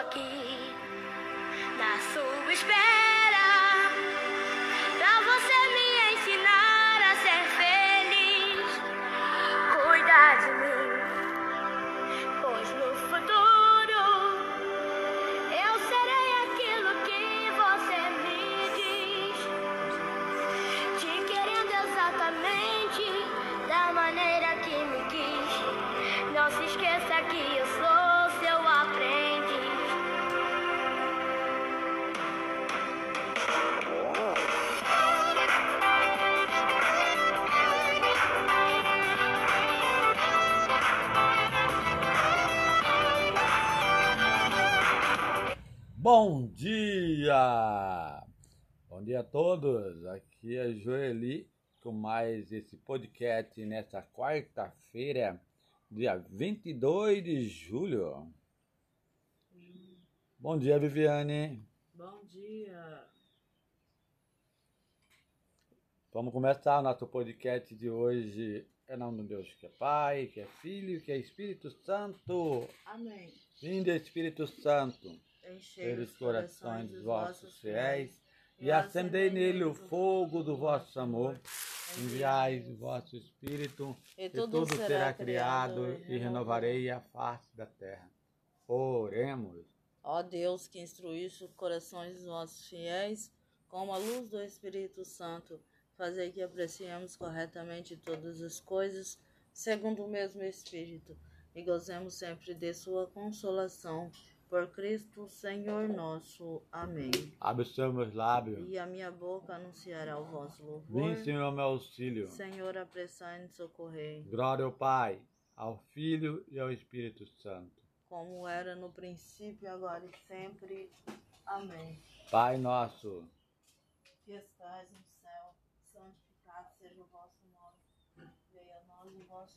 aqui na sua espera Bom dia! Bom dia a todos! Aqui é Joeli com mais esse podcast nesta quarta-feira, dia 22 de julho. Bom dia, Viviane! Bom dia. Vamos começar o nosso podcast de hoje. É nome de Deus que é Pai, que é Filho, que é Espírito Santo. Amém. Vinde, Espírito Santo. Enchei pelos corações dos vossos fiéis e acendei nele o fogo do vosso amor. Enviai o vosso Espírito e tudo será criado e renovarei a face da terra. Oremos. Ó Deus, que instruíste os corações dos vossos fiéis com a luz do Espírito Santo, fazei que apreciemos corretamente todas as coisas, segundo o mesmo Espírito, e gozemos sempre de sua consolação. Por Cristo, Senhor nosso. Amém. Abre os seus lábios. E a minha boca anunciará o vosso louvor. Vem, Senhor, meu auxílio. Senhor, apressai-nos socorrer. Glória ao Pai, ao Filho e ao Espírito Santo. como era no princípio, agora e sempre. Amém. Pai nosso, Que estais no céu, santificado seja o vosso nome. Venha a nós o vosso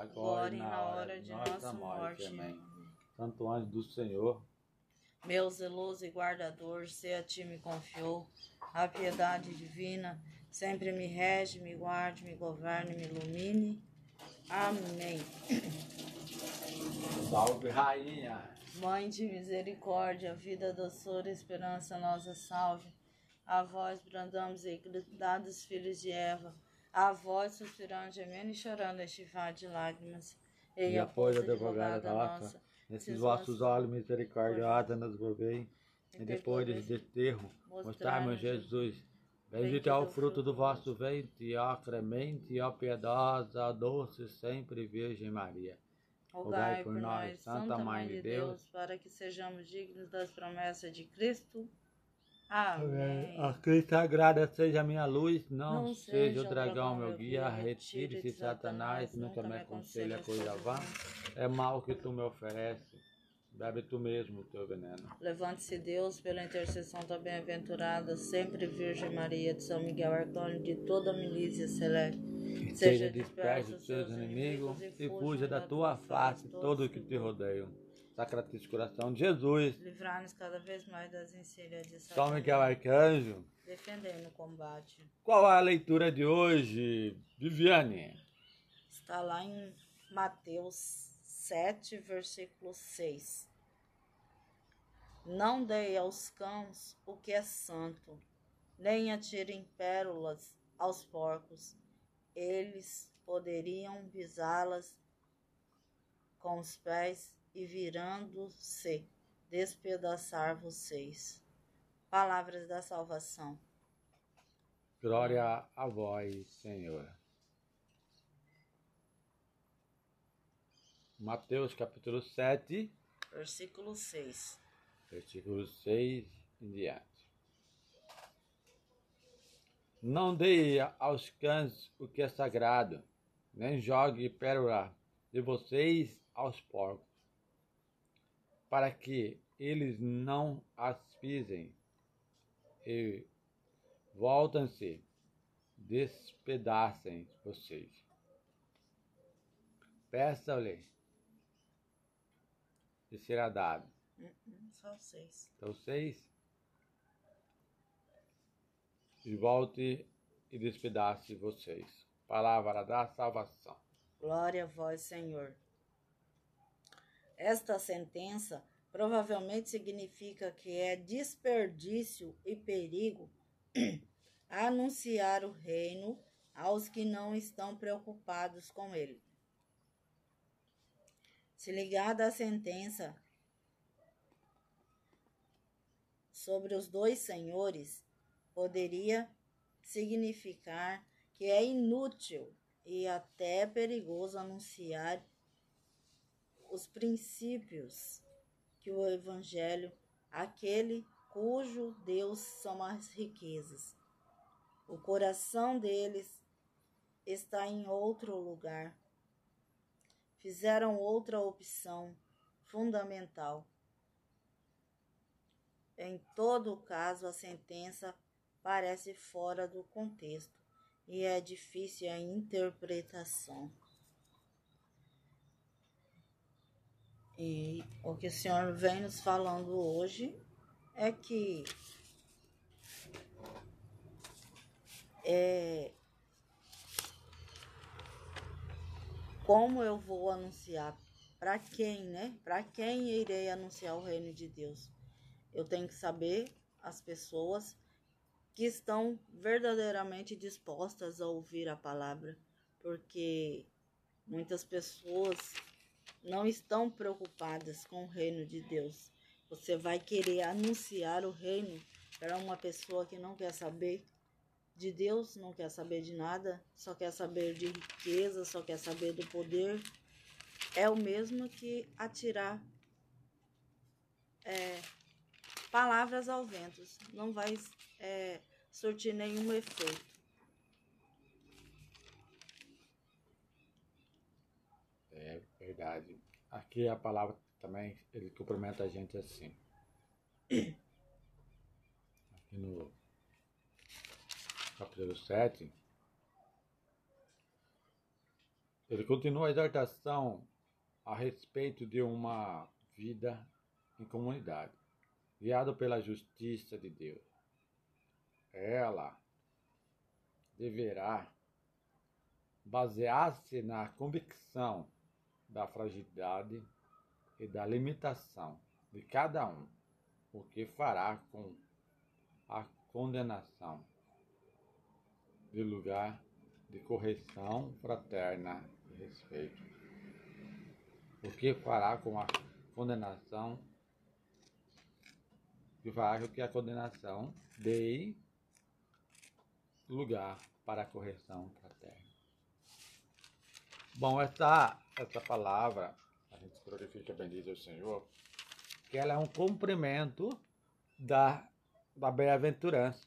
agora e na hora de nossa morte. Amém. Santo anjo do Senhor, Meu zeloso e guardador, se a ti me confiou, a piedade divina sempre me rege, me guarde, me governe, me ilumine. Amém. salve Rainha. Mãe de misericórdia, vida, doçura, esperança, nossa salve. A vós brandamos e dados filhos de Eva, a vós suspirando, gemendo e chorando este vale de lágrimas. E após a advogada nossa, nesses vossos olhos misericordiosos nos volvei, e depois desse desterro, mostrai-me Jesus. Bendito é o fruto do vosso ventre, ó clemente, ó piedosa, ó doce sempre Virgem Maria. Rogai por nós, Santa Mãe de Deus, para que sejamos dignos das promessas de Cristo. Amém. A cruz sagrada seja a minha luz, não, Não seja o dragão meu guia, retire-se Satanás, nunca me aconselha coisa vã, é mal que tu me oferece, bebe tu mesmo o teu veneno. Levante-se Deus pela intercessão da bem-aventurada, sempre Virgem Maria, de São Miguel Arcanjo, de toda a milícia celeste. Seja disperso os teus inimigos e fuja da tua face todo o que te rodeia. Sacratíssimo coração de Jesus, Livrar-nos cada vez mais das encilhas de São Satanás. Miguel Arcanjo. Defender no combate. Qual é a leitura de hoje, Viviane? Está lá em Mateus 7, versículo 6. Não dei aos cães o que é santo, nem atirem pérolas aos porcos. Eles poderiam pisá-las com os pés e, virando-se, despedaçar vocês. Palavras da salvação. Glória a vós, Senhor. Mateus capítulo 7, Versículo 6. versículo 6 em diante. Não dê aos cães o que é sagrado, nem jogue pérola de vocês aos porcos. Para que eles não as pisem e voltem-se, despedacem vocês. Peça-lhe e será dado. Uh-uh, Só seis. Então, seis. E volte e despedace vocês. Palavra da salvação. Glória a vós, Senhor. Esta sentença provavelmente significa que é desperdício e perigo anunciar o reino aos que não estão preocupados com ele. Se ligada à sentença sobre os dois senhores, poderia significar que é inútil e até perigoso anunciar os princípios que o Evangelho, aquele cujo Deus são as riquezas. O coração deles está em outro lugar. Fizeram outra opção fundamental. Em todo caso, a sentença parece fora do contexto e é difícil a interpretação. E o que o Senhor vem nos falando hoje é que é, como eu vou anunciar para quem, né? Para quem irei anunciar o reino de Deus? Eu tenho que saber as pessoas que estão verdadeiramente dispostas a ouvir a palavra, porque muitas pessoas não estão preocupadas com o reino de Deus. Você vai querer anunciar o reino para uma pessoa que não quer saber de Deus, não quer saber de nada, só quer saber de riqueza, só quer saber do poder. É o mesmo que atirar é, palavras ao vento. Não vai é, surtir nenhum efeito. É verdade. Aqui a palavra também, ele cumprimenta a gente assim. Aqui no capítulo 7, ele continua a exortação a respeito de uma vida em comunidade, guiado pela justiça de Deus. Ela deverá basear-se na convicção da fragilidade e da limitação de cada um, o que fará com a condenação de lugar de correção fraterna e respeito. O que fará com a condenação que fará que a condenação dê lugar para a correção. Bom, essa, essa palavra, a gente glorifica, bendiz o Senhor, que ela é um cumprimento da, da bem-aventurança.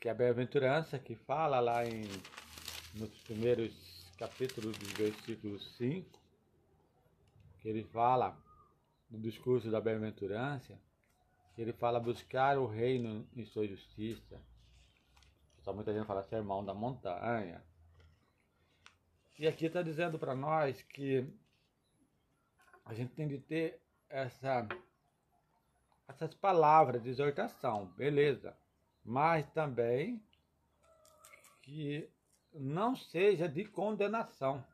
Que é a bem-aventurança que fala lá em, nos primeiros capítulos do versículo 5, que ele fala no discurso da bem-aventurança, que ele fala buscar o reino em sua justiça. Só muita gente fala sermão da montanha, e aqui está dizendo para nós que a gente tem de ter essa, essas palavras de exortação, beleza, mas também que não seja de condenação.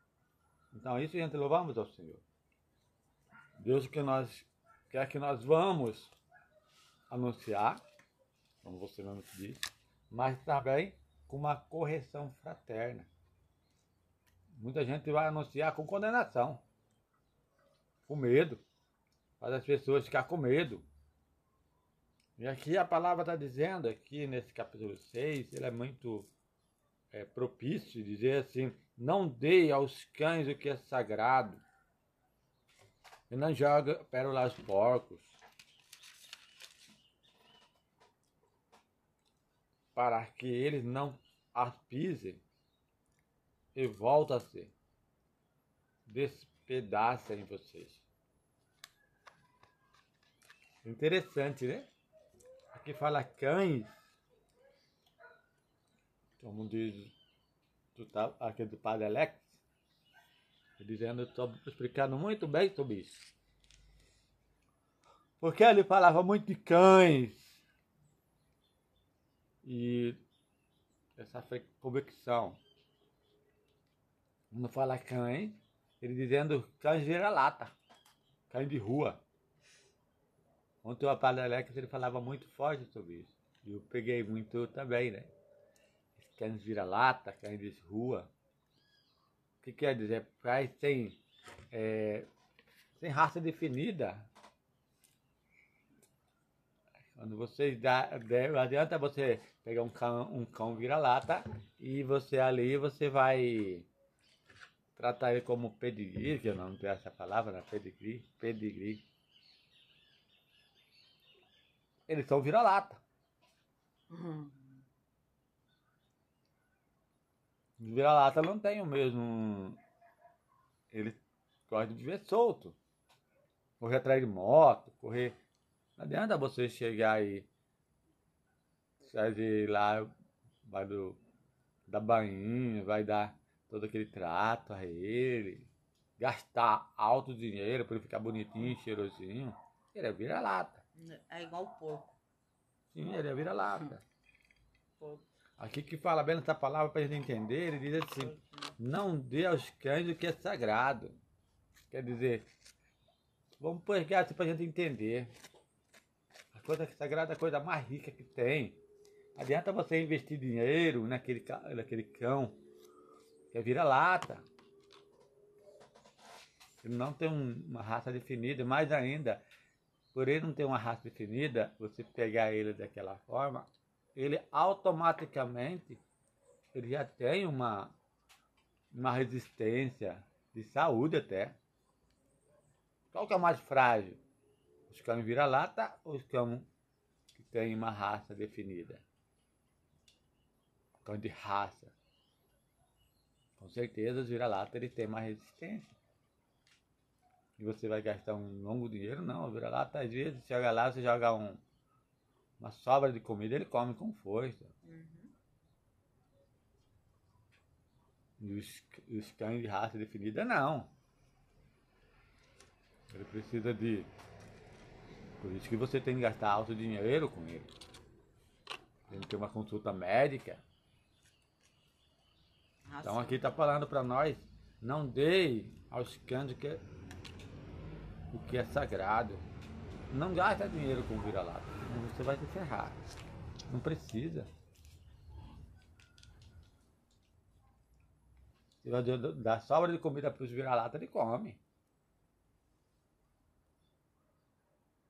Então, isso gente louvamos ao Senhor. Deus que nós quer que nós vamos anunciar, como você mesmo disse, mas também com uma correção fraterna. Muita gente vai anunciar com condenação, com medo, faz as pessoas ficar com medo. E aqui a palavra está dizendo, aqui nesse capítulo 6, ele é muito é, propício dizer assim: não dê aos cães o que é sagrado, e não joga pérola aos porcos. Para que eles não as pisem e volta-se, despedaça em vocês. Interessante, né? Aqui fala cães. Como diz do, aqui do padre Alex. Dizendo, explicando muito bem sobre isso. Porque ele falava muito de cães. E essa convicção. Não fala cães, ele dizendo cães vira-lata, cães de rua. Ontem o Padre Alex ele falava muito forte sobre isso. E eu peguei muito também, né? Cães vira-lata, cães de rua. O que quer dizer? Cães sem, é, sem raça definida, quando você dá, não adianta você pegar um cão, um cão vira-lata e você ali você vai tratar ele como pedigree, que eu não tenho essa palavra, né? pedigree, pedigree. Eles são vira-lata. Uhum. Vira-lata não tem o mesmo. Ele gosta de viver solto. Correr atrás de moto, correr não adianta você chegar aí, sair lá, vai do, da bainha, vai dar todo aquele trato a ele, gastar alto dinheiro para ele ficar bonitinho, cheirosinho. Ele é vira-lata. É igual o porco. Sim, ele é vira-lata. Aqui que fala bem essa palavra para a gente entender, ele diz assim, não dê aos cães o que é sagrado. Quer dizer, vamos pegar assim para a gente entender coisa sagrada é a coisa mais rica que tem. Adianta você investir dinheiro naquele, naquele cão é vira-lata. Ele não tem uma raça definida, mais ainda, por ele não ter uma raça definida, você pegar ele daquela forma, ele automaticamente ele já tem uma, uma resistência de saúde até. Qual que é o mais frágil? Os cães vira-lata ou os cães que têm uma raça definida? Cão de raça. Com certeza os vira-lata ele tem mais resistência. E você vai gastar um longo dinheiro? Não, o vira-lata às vezes você joga lá, você joga um, uma sobra de comida, ele come com força. Uhum. E os, os cães de raça definida não. Ele precisa de por isso que você tem que gastar alto dinheiro com ele. Tem que ter uma consulta médica. Então aqui está falando para nós, não dê aos cães que, o que é sagrado. Não gasta dinheiro com vira-lata. Você vai se ferrar. Não precisa. Se vai dar sobra de comida para os vira-lata, ele come.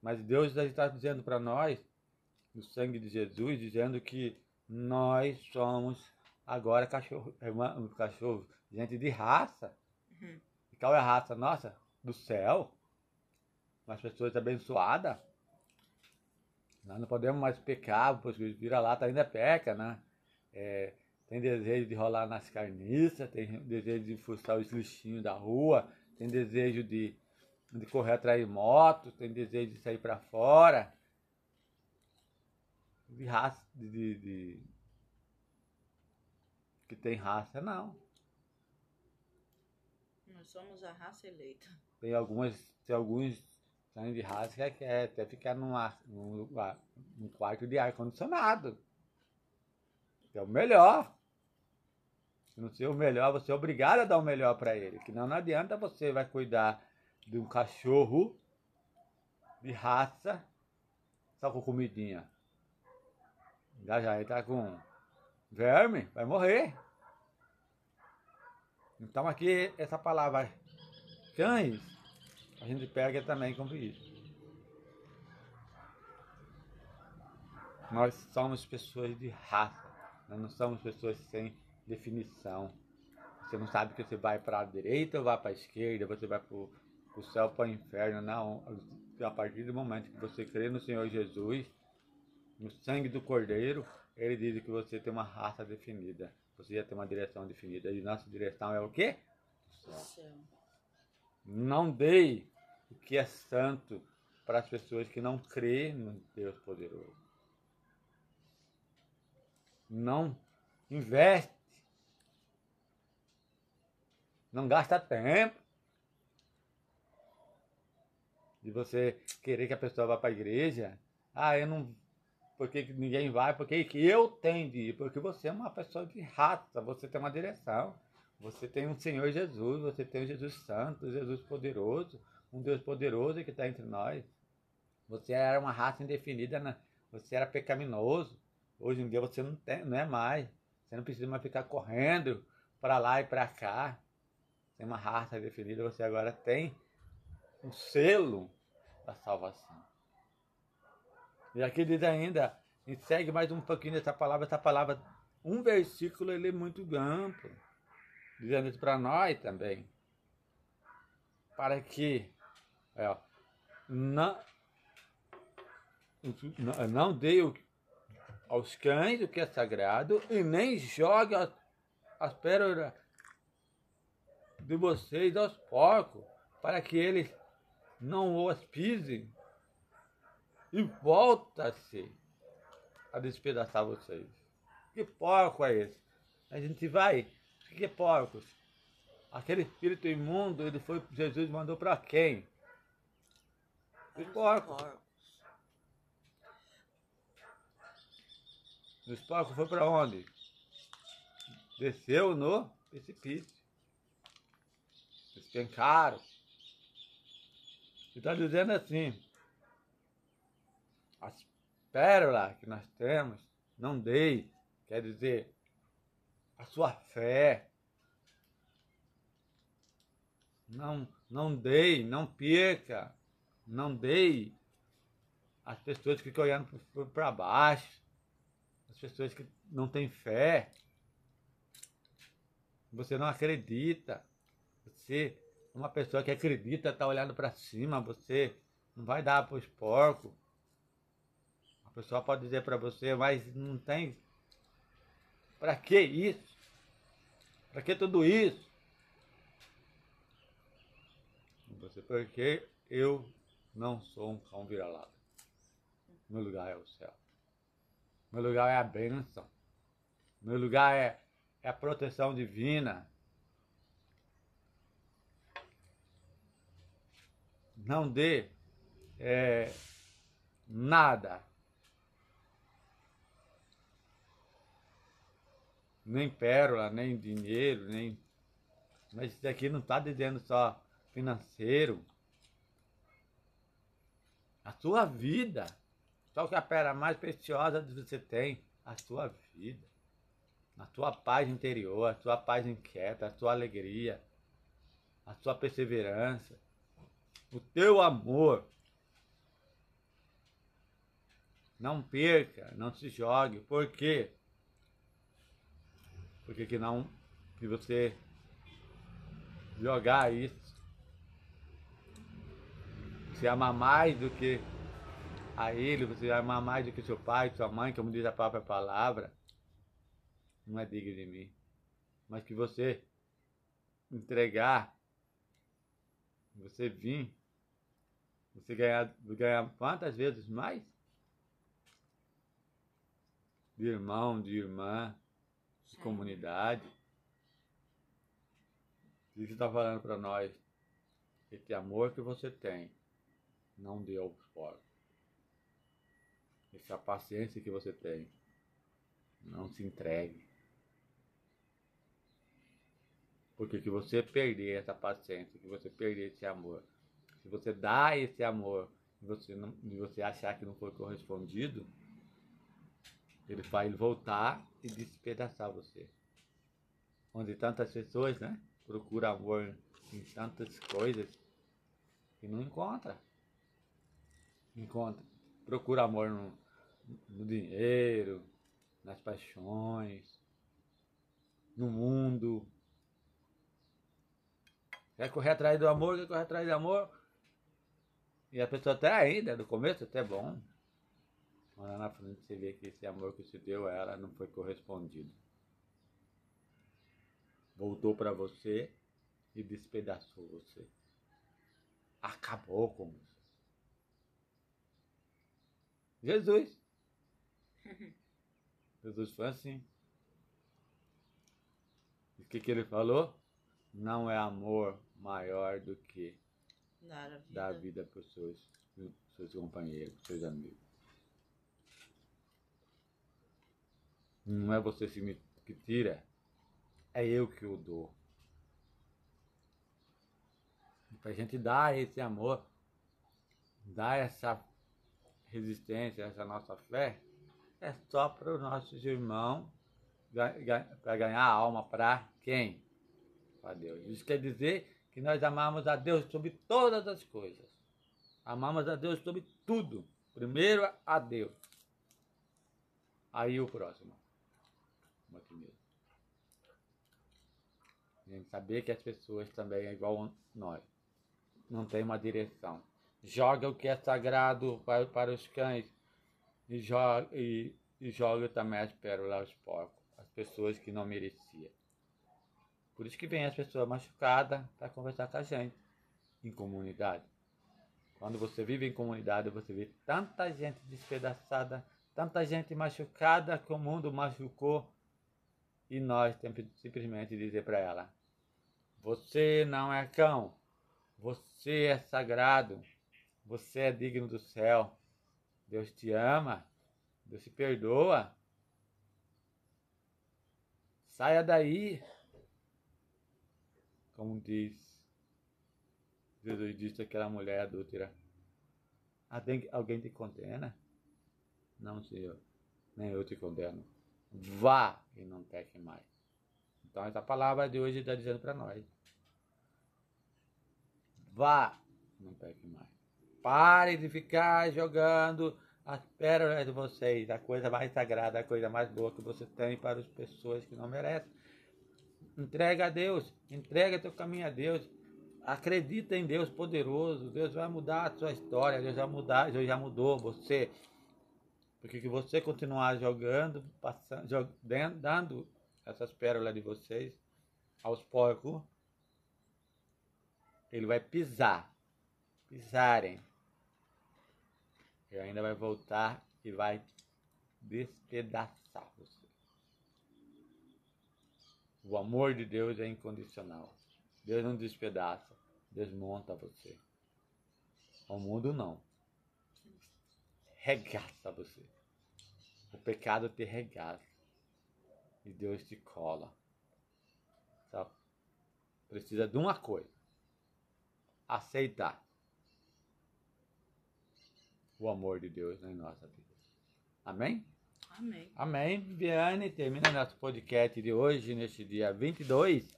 Mas Deus está dizendo para nós, no sangue de Jesus, dizendo que nós somos agora cachorro, um cachorro, gente de raça. Uhum. E qual é a raça nossa? Do céu. Umas pessoas abençoadas. Nós não podemos mais pecar, porque vira-lata ainda peca, né? É, tem desejo de rolar nas carniças, tem desejo de fuçar os lixinhos da rua, tem desejo de de correr atrás de moto, tem desejo de sair para fora, de raça, de, de, de, que tem raça, não. Nós somos a raça eleita. Tem algumas, tem alguns saem de raça que quer até ficar numa, num, num quarto de ar condicionado. É o melhor. Se não ser o melhor, você é obrigado a dar o melhor para ele. Que não, não adianta você vai cuidar de um cachorro de raça só com comidinha. Já já ele tá com verme, vai morrer. Então aqui essa palavra cães, a gente pega também como isso. Nós somos pessoas de raça, nós não somos pessoas sem definição. Você não sabe que você vai para a direita ou vai para a esquerda, você vai para o céu para o inferno, não. A partir do momento que você crê no Senhor Jesus, no sangue do Cordeiro, ele diz que você tem uma raça definida. Você já tem uma direção definida. E nossa direção é o quê? O céu. Não dei o que é santo para as pessoas que não creem no Deus poderoso. Não investe. Não gasta tempo de você querer que a pessoa vá para a igreja. Ah, eu não. Porque ninguém vai, porque eu tenho de ir, porque você é uma pessoa de raça, você tem uma direção. Você tem um Senhor Jesus, você tem um Jesus Santo, um Jesus poderoso, um Deus poderoso que está entre nós. Você era uma raça indefinida, né? você era pecaminoso. Hoje em dia você não, tem, não é mais. Você não precisa mais ficar correndo para lá e para cá. Tem uma raça definida, você agora tem um selo da salvação. E aqui diz ainda, segue mais um pouquinho dessa palavra, essa palavra, um versículo ele é muito amplo dizendo isso para nós também. Para que é, não, não dê aos cães o que é sagrado e nem jogue as, as pérolas de vocês aos porcos, para que eles não os pisem e volta-se a despedaçar vocês. Que porco é esse? A gente vai que porcos? Aquele espírito imundo, ele foi, Jesus mandou para quem? Os porcos. Os porcos foi para onde? Desceu no precipício. Espencaram. E está dizendo assim, as pérolas que nós temos, não dei, quer dizer, a sua fé. Não, não dei, não perca, não dei. As pessoas que ficam olhando para baixo, as pessoas que não têm fé, você não acredita, você, uma pessoa que acredita, está olhando para cima, você não vai dar para os porcos. A pessoa pode dizer para você, mas não tem. Para que isso? Para que tudo isso? Você, porque eu não sou um cão vira-lata. Meu lugar é o céu. Meu lugar é a bênção. Meu lugar é, é a proteção divina. Não dê é, nada nem pérola, nem dinheiro, nem. Mas isso aqui não está dizendo só financeiro. A sua vida. Só que a pedra mais preciosa que você tem, a sua vida. A sua paz interior, a sua paz inquieta, a sua alegria, a sua perseverança, o teu amor. Não perca, não se jogue. Por quê? Porque que não se você jogar isso, você amar mais do que a ele, você amar mais do que seu pai, sua mãe, como diz a própria palavra, não é digno de mim. Mas que você entregar, você vir, você ganhar, ganhar quantas vezes mais? De irmão, de irmã, de comunidade. Isso está falando para nós. Esse amor que você tem, não dê aos pobres. Essa paciência que você tem, não se entregue. Porque que você perder essa paciência, que você perder esse amor, se você dá esse amor e você, não, e você achar que não foi correspondido, ele vai voltar e despedaçar você. Onde tantas pessoas, né? Procuram amor em tantas coisas e não encontra. Encontra. Procura amor no, no dinheiro, nas paixões, no mundo. Quer correr atrás do amor, quer correr atrás do amor. E a pessoa até ainda, no começo até bom. Mas lá na frente você vê que esse amor que você deu a ela não foi correspondido. Voltou para você e despedaçou você. Acabou com você. Jesus. Jesus foi assim. O que, que ele falou? Não é amor maior do que Dar a vida. dar a vida para os seus, seus companheiros, seus amigos. Não é você que me que tira, é eu que o dou. Para a gente dar esse amor, dar essa resistência, essa nossa fé, é só para os nossos irmãos, para ganhar alma para quem? Para Deus. Isso quer dizer que nós amamos a Deus sobre todas as coisas. Amamos a Deus sobre tudo. Primeiro a Deus. Aí o próximo. Aqui mesmo. A gente saber que as pessoas também é igual nós. Não tem uma direção. Joga o que é sagrado para, para os cães e joga, e, e joga também as pérolas aos porcos. As pessoas que não mereciam. Por isso que vem as pessoas machucadas para conversar com a gente em comunidade. Quando você vive em comunidade, você vê tanta gente despedaçada, tanta gente machucada que o mundo machucou. E nós temos que simplesmente dizer para ela: Você não é cão, você é sagrado, você é digno do céu. Deus te ama, Deus te perdoa. Saia daí. Como diz Jesus disse àquela mulher adúltera. Alguém te condena? Não, Senhor. Nem eu te condeno. Vá e não peque mais. Então essa palavra de hoje está dizendo para nós. Vá, não peque mais. Pare de ficar jogando as pérolas de vocês, a coisa mais sagrada, a coisa mais boa que você tem para as pessoas que não merecem. Entrega a Deus, entrega teu caminho a Deus. Acredita em Deus poderoso. Deus vai mudar a sua história. Deus vai mudar, Deus já mudou você. Porque que você continuar jogando, passando, jogando, dando essas pérolas de vocês aos porcos, ele vai pisar. Pisarem. E ainda vai voltar e vai despedaçar você. O amor de Deus é incondicional. Deus não despedaça, Deus monta você. O mundo não. Regaça você. O pecado te regaça. E Deus te cola. Só precisa de uma coisa. Aceitar o amor de Deus na nossa vida. Amém? Amém. Amém. Viviane, termina nosso podcast de hoje, neste dia 22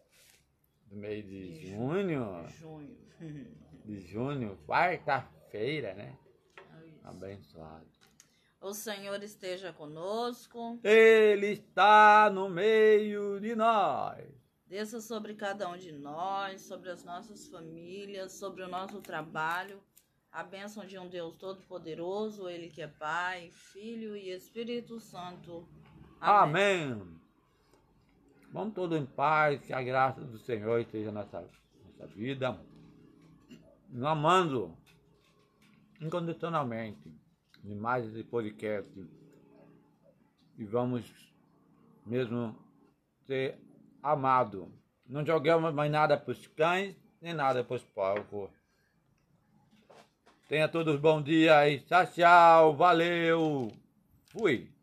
do mês de, De junho. Junho. De junho, quarta-feira, né? Abençoado. O Senhor esteja conosco. Ele está no meio de nós. Desça sobre cada um de nós, sobre as nossas famílias, sobre o nosso trabalho. A bênção de um Deus Todo-Poderoso, Ele que é Pai, Filho e Espírito Santo. Amém. Vamos todos em paz, que a graça do Senhor esteja na nossa, nossa vida. Nos amando incondicionalmente de mais esse podcast. E vamos mesmo ser amado. Não jogamos mais nada para os cães, nem nada para os porcos. Tenha todos bom dia aí. Tchau, tchau. Valeu. Fui.